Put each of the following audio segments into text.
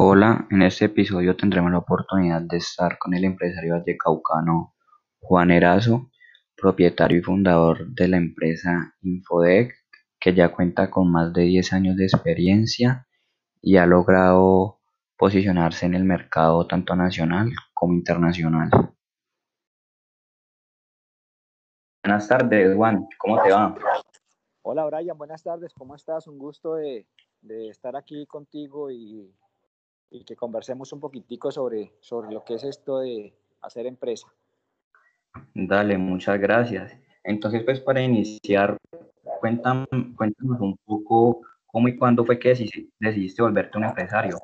Hola, en este episodio tendremos la oportunidad de estar con el empresario vallecaucano Juan Erazo, propietario y fundador de la empresa Infodec, que ya cuenta con más de 10 años de experiencia y ha logrado posicionarse en el mercado tanto nacional como internacional. Buenas tardes, Juan, ¿cómo te va? Hola, Brian, buenas tardes, ¿cómo estás? Un gusto de, de estar aquí contigo y y que conversemos un poquitico sobre, sobre lo que es esto de hacer empresa. Dale, muchas gracias. Entonces, pues para iniciar, cuéname, cuéntanos un poco cómo y cuándo fue que decidiste, volverte un empresario.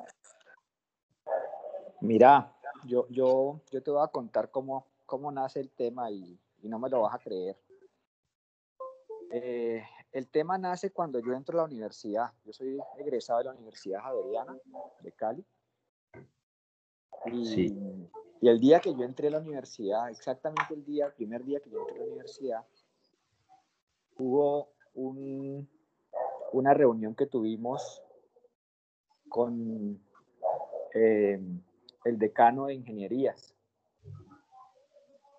Mira, yo, yo, yo te voy a contar cómo, cómo nace el tema y, y no me lo vas a creer. Eh, el tema nace cuando yo entro a la universidad. Yo soy egresado de la Universidad Javeriana de Cali. Y, y, el día que yo entré a la universidad, exactamente el día, el primer día que yo entré a la universidad, hubo un, una reunión que tuvimos con eh, el decano de ingenierías,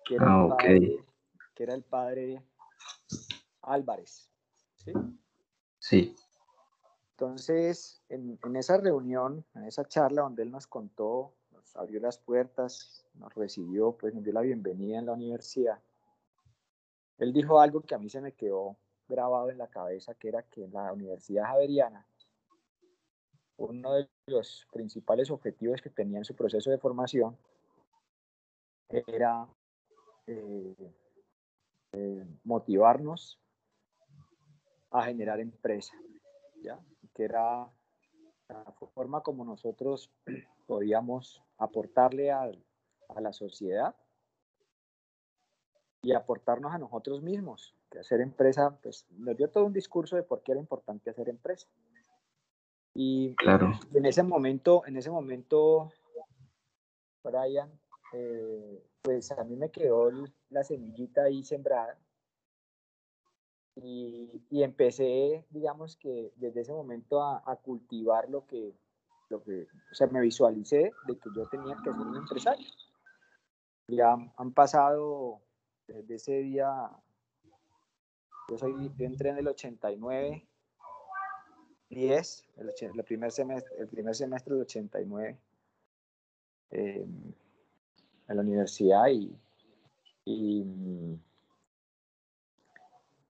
que era, el, ah, padre, que era el padre Álvarez. ¿sí? Sí. Entonces, en, en, esa reunión, en esa charla donde él nos contó abrió las puertas, nos recibió, pues nos dio la bienvenida en la universidad. Él dijo algo que a mí se me quedó grabado en la cabeza, que era que en la Universidad Javeriana, uno de los principales objetivos que tenía en su proceso de formación era eh, eh, motivarnos a generar empresa, ¿ya? que era la forma como nosotros podíamos aportarle a, a la sociedad y aportarnos a nosotros mismos, que hacer empresa, pues nos dio todo un discurso de por qué era importante hacer empresa. Y claro. en ese momento, en ese momento, Brian, eh, pues a mí me quedó la semillita ahí sembrada y, y, empecé, digamos que desde ese momento a, a cultivar lo que, lo que, o sea, me visualicé de que yo tenía que ser un empresario. Ya han pasado desde ese día, yo, soy, yo entré en el 89, 10, el, el, primer, semestre, el primer semestre del 89 eh, en la universidad y, y,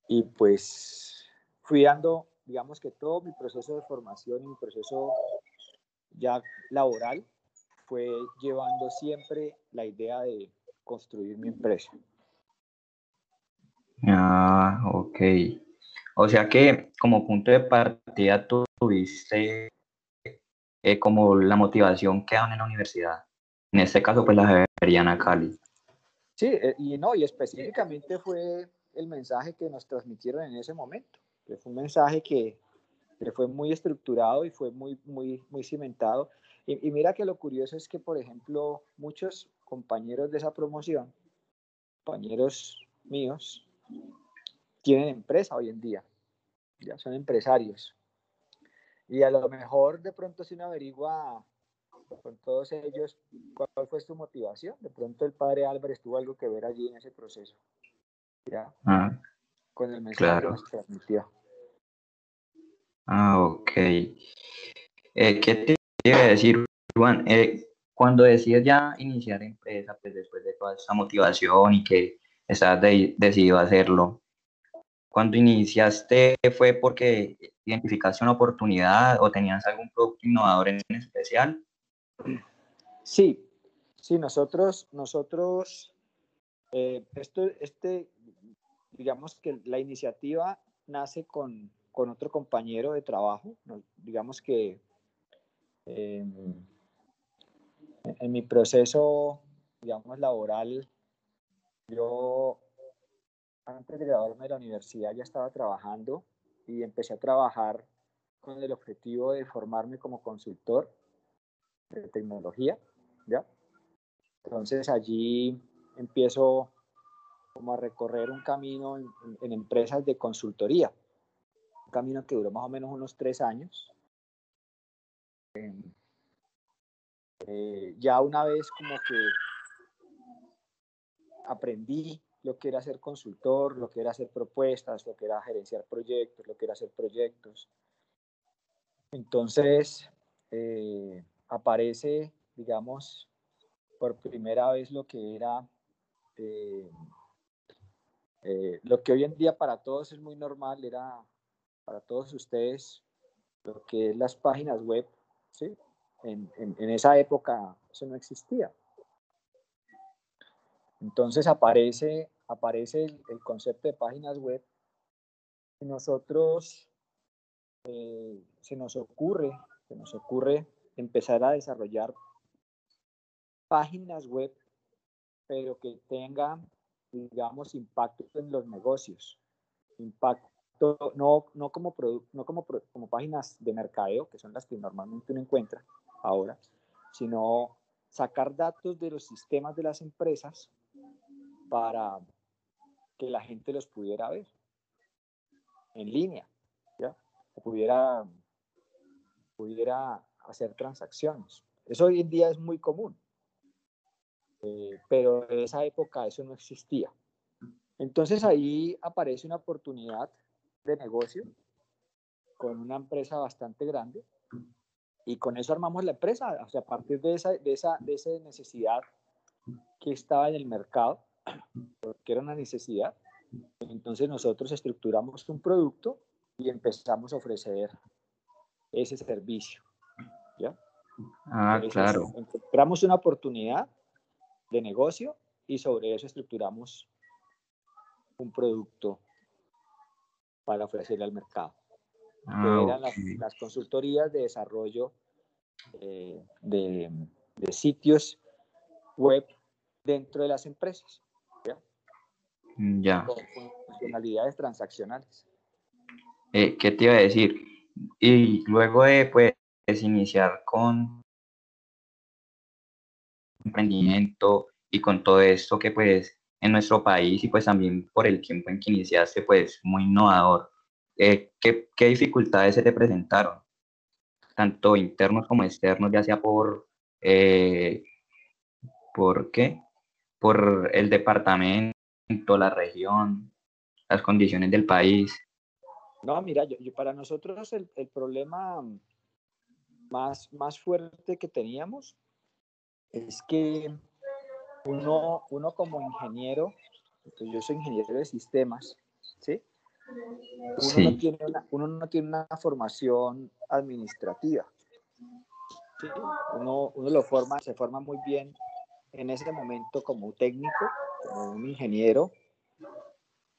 y pues fui dando, digamos que todo mi proceso de formación y mi proceso ya laboral fue llevando siempre la idea de construir mi empresa. Ah, ok. O sea que como punto de partida tú tuviste eh, como la motivación que dan en la universidad. En este caso, pues la Javeriana Cali. Sí, eh, y no, y específicamente fue el mensaje que nos transmitieron en ese momento, que fue un mensaje que que fue muy estructurado y fue muy, muy, muy cimentado. Y, y, mira que lo curioso es que, por ejemplo, muchos compañeros de esa promoción, compañeros míos, tienen empresa hoy en día, ya son empresarios. Y a lo mejor de pronto si uno averigua con todos ellos cuál fue su motivación, de pronto el padre Álvarez tuvo algo que ver allí en ese proceso, ¿ya? Ah, con el mensaje claro. que nos transmitió. Ah, ok. Eh, ¿Qué te iba a decir, Juan? Eh, cuando decides ya iniciar empresa, pues después de toda esa motivación y que de decidido a hacerlo, cuando iniciaste fue porque identificaste una oportunidad o tenías algún producto innovador en especial? Sí, sí, nosotros, nosotros, eh, esto, este, digamos que la iniciativa nace con, con otro compañero de trabajo. Digamos que eh, en mi proceso, digamos, laboral, yo antes de graduarme de la universidad ya estaba trabajando y empecé a trabajar con el objetivo de formarme como consultor de tecnología, ¿ya? Entonces allí empiezo como a recorrer un camino en, en empresas de consultoría camino que duró más o menos unos tres años. Eh, Eh, ya una vez como que aprendí lo que era ser consultor, lo que era hacer propuestas, lo que era gerenciar proyectos, lo que era hacer proyectos. Entonces, eh, aparece, digamos, por primera vez lo que era, eh, lo que hoy en día para todos es muy normal, era para todos ustedes lo que es las páginas web, ¿sí? En, en esa época eso no existía. Entonces aparece, aparece el, concepto de páginas web y nosotros eh, se nos ocurre, se nos ocurre empezar a desarrollar páginas web, pero que tengan, digamos, impacto en los negocios. Impacto, no, no, como, no como, como páginas de mercadeo, que son las que normalmente uno encuentra ahora, sino sacar datos de los sistemas de las empresas para que la gente los pudiera ver en línea, ¿ya? O pudiera, pudiera hacer transacciones. Eso hoy en día es muy común, eh, pero en esa época eso no existía. Entonces ahí aparece una oportunidad de negocio con una empresa bastante grande y con eso armamos la empresa, o sea, a partir de esa, de esa, de esa necesidad que estaba en el mercado, porque era una necesidad. Entonces nosotros estructuramos un producto y empezamos a ofrecer ese servicio. ¿ya? Ah, claro. Encontramos una oportunidad de negocio y sobre eso estructuramos un producto para ofrecerle al mercado. Ah, eran las, consultorías de desarrollo eh, de, de sitios web dentro de las empresas. Mm, ya. Con funcionalidades transaccionales. Eh, ¿Qué te iba a decir? Y luego de pues, iniciar con emprendimiento y con todo esto que pues en nuestro país y pues también por el tiempo en que iniciaste pues muy innovador, eh, ¿qué, ¿qué, dificultades se te presentaron? Tanto internos como externos, ya sea por, eh, ¿por qué? Por el departamento la región, las condiciones del país. No, mira, yo, para nosotros el, el, problema más, más fuerte que teníamos es que uno, uno como ingeniero, pues yo soy ingeniero de sistemas, ¿sí? Uno, No tiene una, uno no tiene una formación administrativa. ¿sí? Uno, uno lo forma, se forma muy bien en ese momento como técnico, como un ingeniero,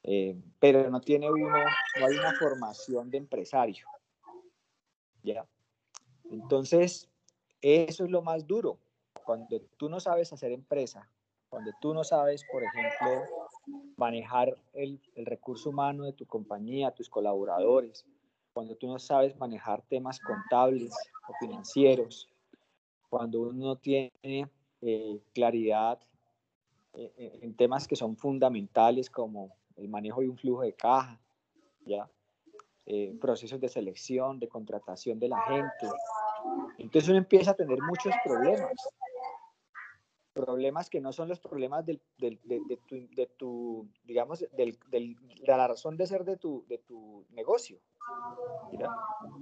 eh, pero no tiene uno, no hay una formación de empresario. ¿ya? Entonces, eso es lo más duro. Cuando tú no sabes hacer empresa, cuando tú no sabes, por ejemplo, manejar el, el recurso humano de tu compañía, tus colaboradores, cuando tú no sabes manejar temas contables o financieros, cuando uno no tiene eh, claridad eh, eh, en temas que son fundamentales como el manejo de un flujo de caja, ¿ya? procesos de selección, de contratación de la gente. Entonces uno empieza a tener muchos problemas problemas que no son los problemas del, del, de, tu, de, tu, digamos, del, de la razón de ser de tu, de tu negocio.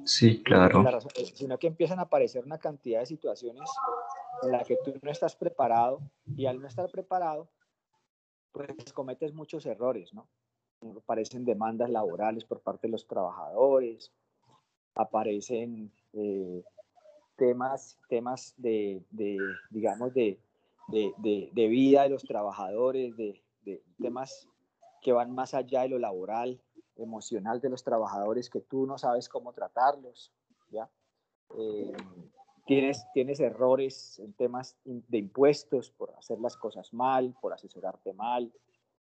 Sí, claro. Eh, sino que empiezan a aparecer una cantidad de situaciones en las que tú no estás preparado y al no estar preparado, pues cometes muchos errores, ¿no? Aparecen demandas laborales por parte de los trabajadores, aparecen eh, temas, temas de, de digamos, de, de, de, vida de los trabajadores, de, de, temas que van más allá de lo laboral, emocional de los trabajadores, que tú no sabes cómo tratarlos, ¿ya? Eh, tienes, tienes errores en temas de impuestos por hacer las cosas mal, por asesorarte mal,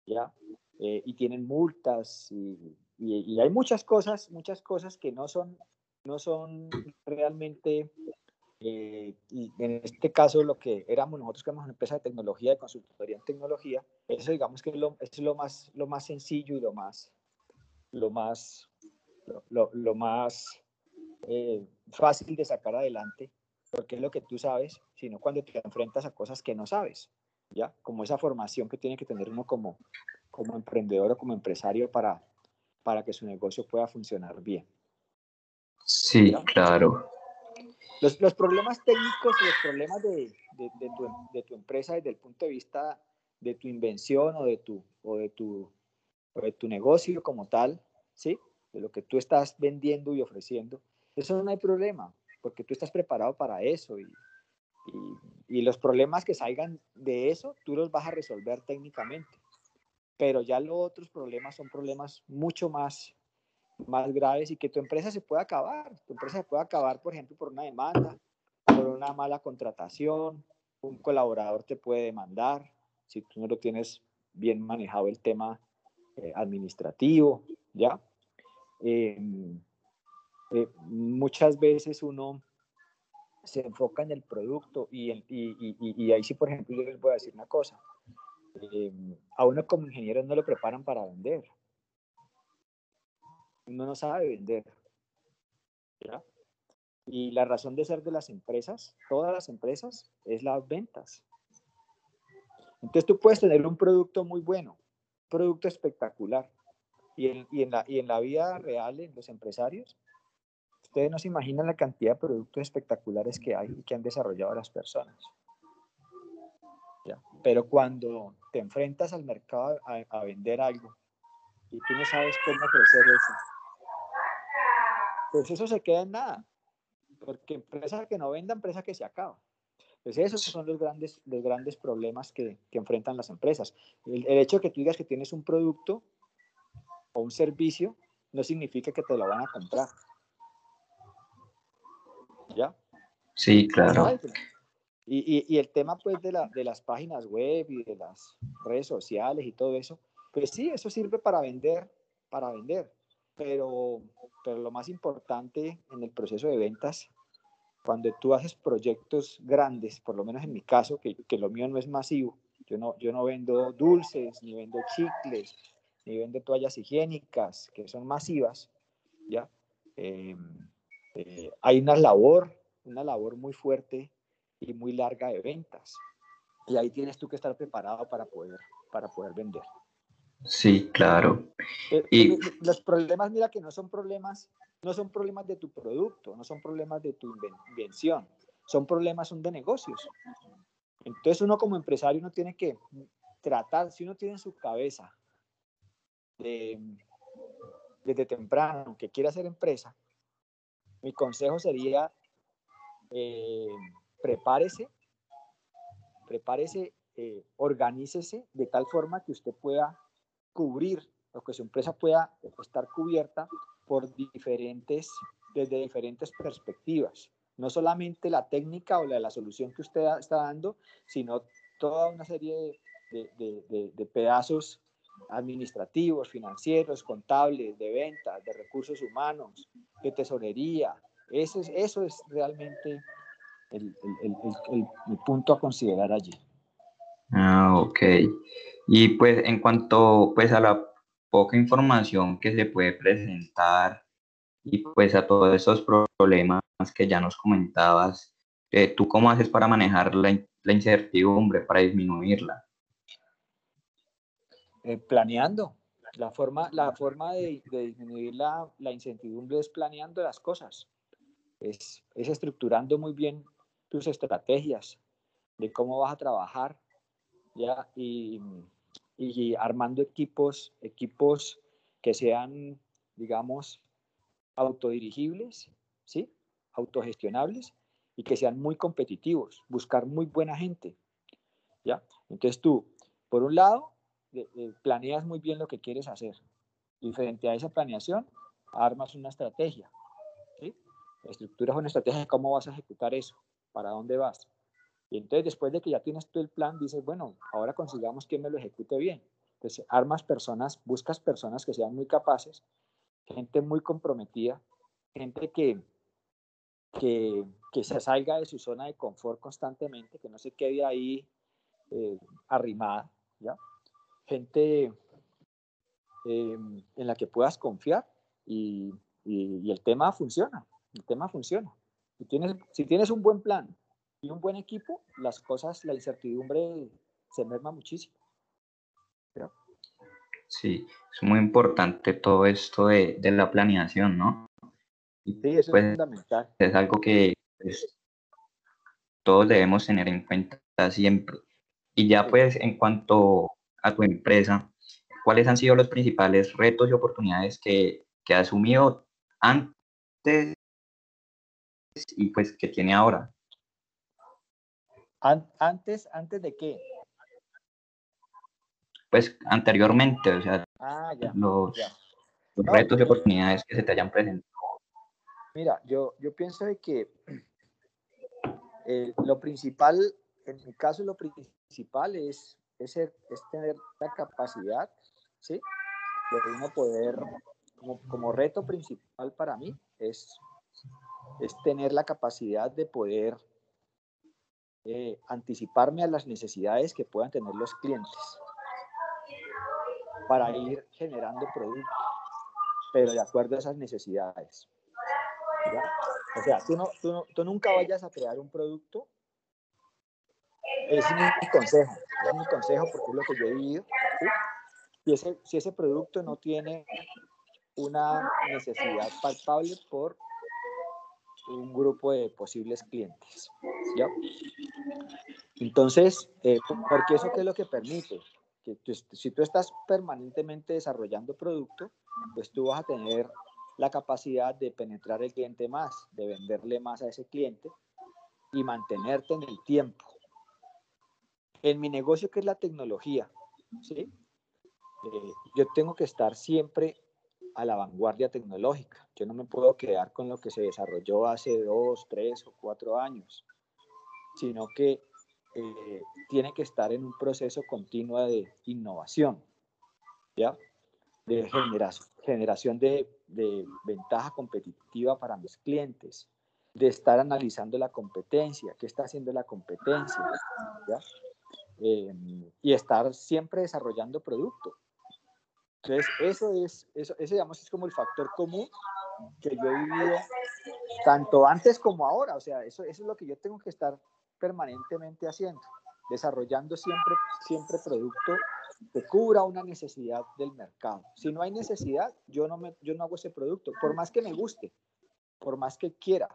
¿ya? Eh, y tienen multas y, y, y, hay muchas cosas, muchas cosas que no son, no son realmente eh, y en este caso lo que éramos nosotros que éramos una empresa de tecnología, de consultoría en tecnología, eso digamos que es lo, es lo, más, lo más sencillo y lo más, lo más, lo, lo más eh, fácil de sacar adelante porque es lo que tú sabes, sino cuando te enfrentas a cosas que no sabes, ¿ya? Como esa formación que tiene que tener uno como, como emprendedor o como empresario para, para que su negocio pueda funcionar bien. Sí, claro. Los, los, problemas técnicos y los problemas de, de, tu, de, tu, empresa desde el punto de vista de tu invención o de tu, o de tu, o de tu negocio como tal, ¿sí? De lo que tú estás vendiendo y ofreciendo, eso no hay problema, porque tú estás preparado para eso y, y, y los problemas que salgan de eso, tú los vas a resolver técnicamente. Pero ya los otros problemas son problemas mucho más más graves y que tu empresa se pueda acabar. Tu empresa se puede acabar, por ejemplo, por una demanda, por una mala contratación, un colaborador te puede demandar si tú no lo tienes bien manejado el tema eh, administrativo, ¿ya? Eh, eh, muchas veces uno se enfoca en el producto y, y, y, y, ahí sí, por ejemplo, yo les voy a decir una cosa. a uno como ingeniero no lo preparan para vender uno no sabe vender. Y la razón de ser de las empresas, todas las empresas, es las ventas. Entonces tú puedes tener un producto muy bueno, producto espectacular. Y en, la, y en la vida real, en los empresarios, ustedes no se imaginan la cantidad de productos espectaculares que hay y que han desarrollado las personas. Pero cuando te enfrentas al mercado a, a vender algo y tú no sabes cómo ofrecer eso, pues eso se queda en nada, porque empresa que no venda, empresa que se acaba. Pues esos son los grandes, los grandes problemas que, que enfrentan las empresas. El, el, hecho de que tú digas que tienes un producto o un servicio no significa que te lo van a comprar. ¿Ya? Sí, claro. Y, y, y el tema pues de, la, de las páginas web y de las redes sociales y todo eso, pues sí, eso sirve para vender, para vender pero, pero lo más importante en el proceso de ventas, cuando tú haces proyectos grandes, por lo menos en mi caso, que, que lo mío no es masivo, yo no, yo no vendo dulces, ni vendo chicles, ni vendo toallas higiénicas, que son masivas, ¿ya? Eh, eh, hay una labor, una labor muy fuerte y muy larga de ventas. Y ahí tienes tú que estar preparado para poder, para poder vender. Sí, claro. Eh, y los problemas, mira que no son problemas, no son problemas de tu producto, no son problemas de tu invención, son problemas son de negocios. Entonces uno como empresario no tiene que tratar, si uno tiene en su cabeza de, desde temprano que quiere hacer empresa, mi consejo sería eh, prepárese, prepárese, eh, organícese de tal forma que usted pueda cubrir o que su empresa pueda estar cubierta por diferentes, desde diferentes perspectivas. No solamente la técnica o la, la solución que usted está dando, sino toda una serie de, de, de, de pedazos administrativos, financieros, contables, de ventas, de recursos humanos, de tesorería. Eso es, eso es realmente el, el, el, el punto a considerar allí. Ah, ok. Y pues en cuanto pues a la poca información que se puede presentar y pues a todos esos problemas que ya nos comentabas, eh, ¿tú cómo haces para manejar la, incertidumbre, para disminuirla? Eh, planeando. La forma, la forma de, de disminuir la, la, incertidumbre es planeando las cosas, es, es estructurando muy bien tus estrategias de cómo vas a trabajar, ¿ya? Y, y armando equipos, equipos que sean, digamos, autodirigibles, ¿sí? autogestionables y que sean muy competitivos, buscar muy buena gente. ¿ya? Entonces tú, por un lado, planeas muy bien lo que quieres hacer y frente a esa planeación armas una estrategia. ¿sí? Estructuras una estrategia de cómo vas a ejecutar eso, para dónde vas. Y entonces después de que ya tienes tú el plan, dices, bueno, ahora consigamos que me lo ejecute bien. Entonces armas personas, buscas personas que sean muy capaces, gente muy comprometida, gente que, que, que se salga de su zona de confort constantemente, que no se quede ahí eh, arrimada, ¿ya? Gente eh, en la que puedas confiar y, y, y el tema funciona, el tema funciona. Si tienes, si tienes un buen plan y un buen equipo, las cosas, la incertidumbre se merma muchísimo. Sí, es muy importante todo esto de, de la planeación, ¿no? sí, eso es pues, fundamental. Es algo que pues, todos debemos tener en cuenta siempre. Y ya pues en cuanto a tu empresa, ¿cuáles han sido los principales retos y oportunidades que, que ha asumido antes y pues que tiene ahora? Antes, antes de qué? Pues anteriormente, o sea, ah, los, retos y oportunidades que se te hayan presentado. Mira, yo, yo pienso de que eh, lo principal, en mi caso, lo principal es, es, tener la capacidad, ¿sí? De uno poder, como, como, reto principal para mí, es, es tener la capacidad de poder eh, anticiparme a las necesidades que puedan tener los clientes para ir generando productos, pero de acuerdo a esas necesidades. O sea, tú, no, tú, tú, nunca vayas a crear un producto. Es mi consejo, es mi consejo porque es lo que yo he vivido. Ese, si ese producto no tiene una necesidad palpable por un grupo de posibles clientes. ¿ya? Entonces, eh, porque eso qué es lo que permite? Que si tú estás permanentemente desarrollando producto, pues tú vas a tener la capacidad de penetrar el cliente más, de venderle más a ese cliente y mantenerte en el tiempo. En mi negocio, que es la tecnología, ¿sí? Eh, yo tengo que estar siempre a la vanguardia tecnológica. Yo no me puedo quedar con lo que se desarrolló hace dos, tres o cuatro años, sino que eh, tiene que estar en un proceso continuo de innovación, ¿ya? De generación, de, ventaja competitiva para mis clientes, de estar analizando la competencia, qué está haciendo la competencia, ¿ya? Em, y estar siempre desarrollando producto. Entonces, eso es, eso, ese digamos es como el factor común que yo he vivido tanto antes como ahora. O sea, eso, eso es lo que yo tengo que estar permanentemente haciendo, desarrollando siempre, siempre producto que cubra una necesidad del mercado. Si no hay necesidad, yo no, me, yo no hago ese producto, por más que me guste, por más que quiera,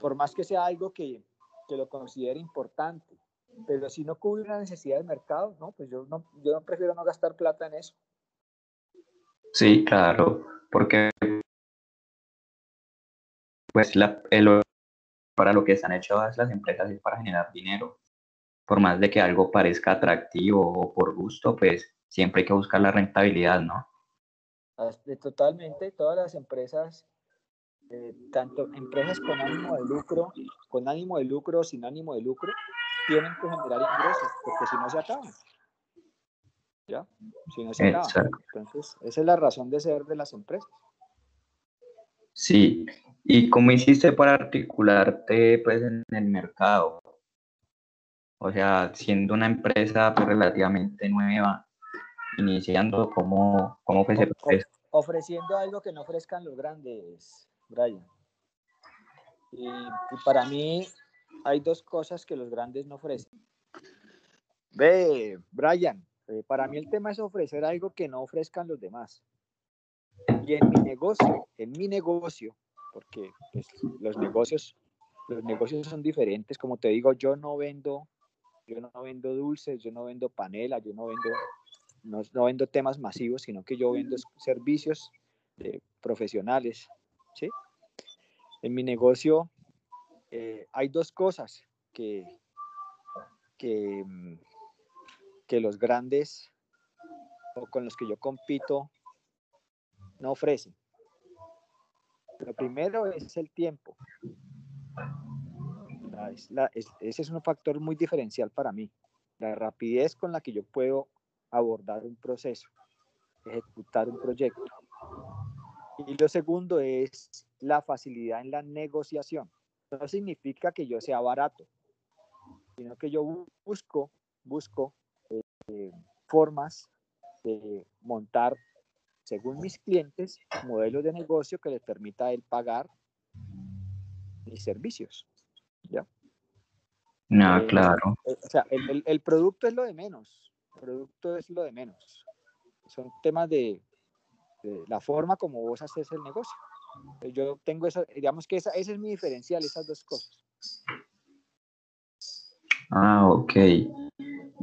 por más que sea algo que, que lo considere importante, pero si no cubre una necesidad del mercado, no, pues yo no, yo prefiero no gastar plata en eso. Sí, claro, porque pues la, el, para lo que están hechas las empresas es para generar dinero por más de que algo parezca atractivo o por gusto, pues siempre hay que buscar la rentabilidad, ¿no? Totalmente, todas las empresas, eh, tanto empresas con ánimo de lucro, con ánimo de lucro sin ánimo de lucro, tienen que generar ingresos, porque si no se acaban. ¿Ya? Si no se acaban. Entonces, esa es la razón de ser de las empresas. Sí, ¿y cómo hiciste para articularte pues, en el mercado? O sea, siendo una empresa pues, relativamente nueva, iniciando, ¿cómo, cómo fue ese proceso? Ofreciendo algo que no ofrezcan los grandes, Brian. Y, para mí hay dos cosas que los grandes no ofrecen. Ve, Brian, eh, para mí el tema es ofrecer algo que no ofrezcan los demás. Y en mi negocio, en mi negocio, porque pues, los negocios los negocios son diferentes. Como te digo, yo no vendo yo no vendo dulces, yo no vendo panela, yo no vendo, no, vendo temas masivos, sino que yo vendo servicios profesionales. ¿sí? En mi negocio eh, hay dos cosas que, mm, que los grandes o con los que yo compito no ofrecen. Lo primero es el tiempo ese es un factor muy diferencial para mí, la rapidez con la que yo puedo abordar un proceso, ejecutar un proyecto. Y lo segundo es la facilidad en la negociación. No significa que yo sea barato, sino que yo busco, busco eh, formas de montar, según mis clientes, modelos de negocio que les permita a él pagar ni servicios. ¿ya? No, Eh, claro. eh, o sea, el, el- el producto es lo de menos. El producto es lo de menos. Son temas de, de la forma como vos haces el negocio. Eh, Yo tengo esa, digamos que esa, ese es mi diferencial, esas dos cosas. Ah, ok.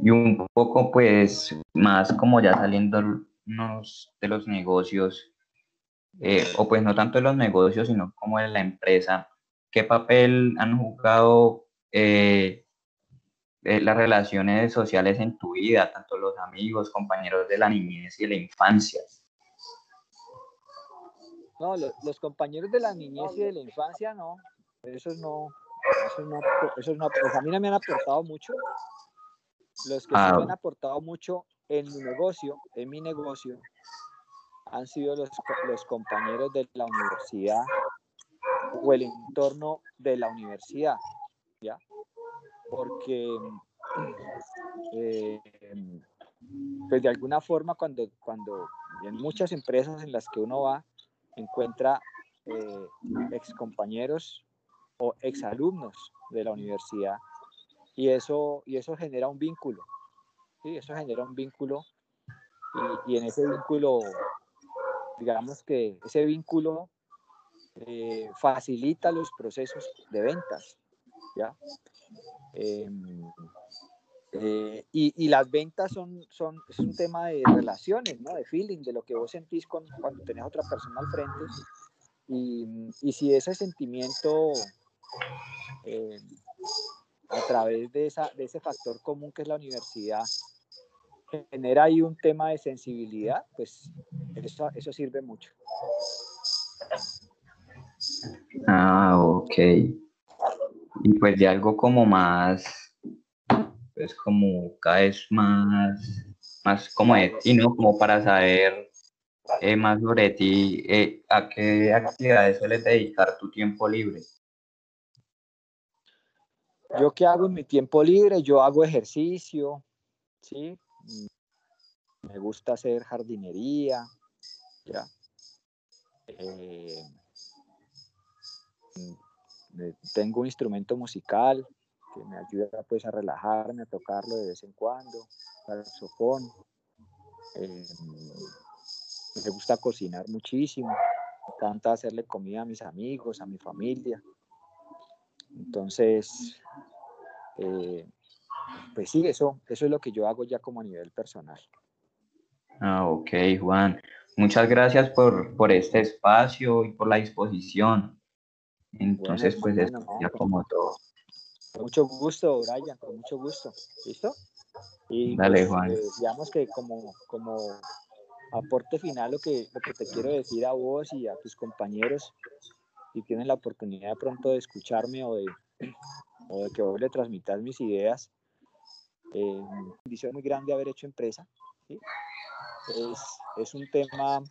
Y un poco, pues, más como ya saliéndonos de los negocios, eh, o pues no tanto de los negocios, sino como de la empresa, ¿qué papel han jugado eh, las relaciones sociales en tu vida, tanto los amigos, compañeros de la niñez y la infancia? No, lo- los, compañeros de la niñez y de la infancia, no. Esos no, esos no, esos no, pues a mí no me han aportado mucho. Los que sí Ah. me han aportado mucho en mi negocio, en mi negocio, han sido los, los compañeros de la universidad o el entorno de la universidad, ¿ya? Porque, eh, pues de alguna forma, cuando, cuando en muchas empresas en las que uno va, encuentra eh, ex compañeros o ex alumnos de la universidad y eso, y eso genera un vínculo, ¿sí? Eso genera un vínculo y, y en ese vínculo, digamos que ese vínculo eh, facilita los procesos de ventas, ¿ya? Em, eh, y, las ventas son, son, es un tema de relaciones, ¿no? De feeling, de lo que vos sentís con, cuando tenés a otra persona al frente. Y, y si ese sentimiento eh, a través de, esa, de ese factor común que es la universidad genera ahí un tema de sensibilidad, pues eso, eso sirve mucho. Ah, ok. Y pues de algo como más, pues como cada vez más, más como de ti, ¿no? Como para saber eh, más sobre ti, eh, ¿a qué actividades sueles dedicar tu tiempo libre? Yo qué hago en mi tiempo libre, yo hago ejercicio, ¿sí? Mm, Me gusta hacer jardinería, ¿ya? Eh, mm, tengo un instrumento musical que me ayuda pues a relajarme, a tocarlo de vez en cuando, saxofón. Eh, me gusta cocinar muchísimo, me encanta hacerle comida a mis amigos, a mi familia. Entonces, eh, pues sí, eso, eso es lo que yo hago ya como a nivel personal. Ah, ok, Juan. Muchas gracias por, por este espacio y por la disposición. Entonces, pues bueno, es ya con- como todo. Con mucho gusto, Brian, con mucho gusto. ¿Listo? Y Dale, pues, Juan. eh, digamos que como, como aporte final lo que, lo que te quiero decir a vos y a tus compañeros, si tienen la oportunidad de pronto de escucharme o de, o de que vos le transmitas mis ideas, eh, bendición muy grande haber hecho empresa. ¿sí? Es, es un tema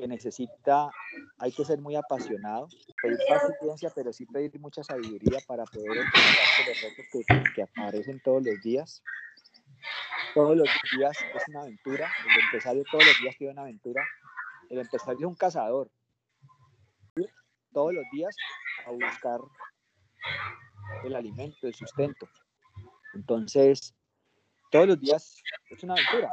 que necesita, hay que ser muy apasionado, pedir paciencia, pero sí pedir mucha sabiduría para poder enfrentarse los retos que, que aparecen todos los días. Todos los días es una aventura, el empresario todos los días tiene una aventura. El empresario es un cazador. Todos los días a buscar el alimento, el sustento. Entonces, todos los días es una aventura.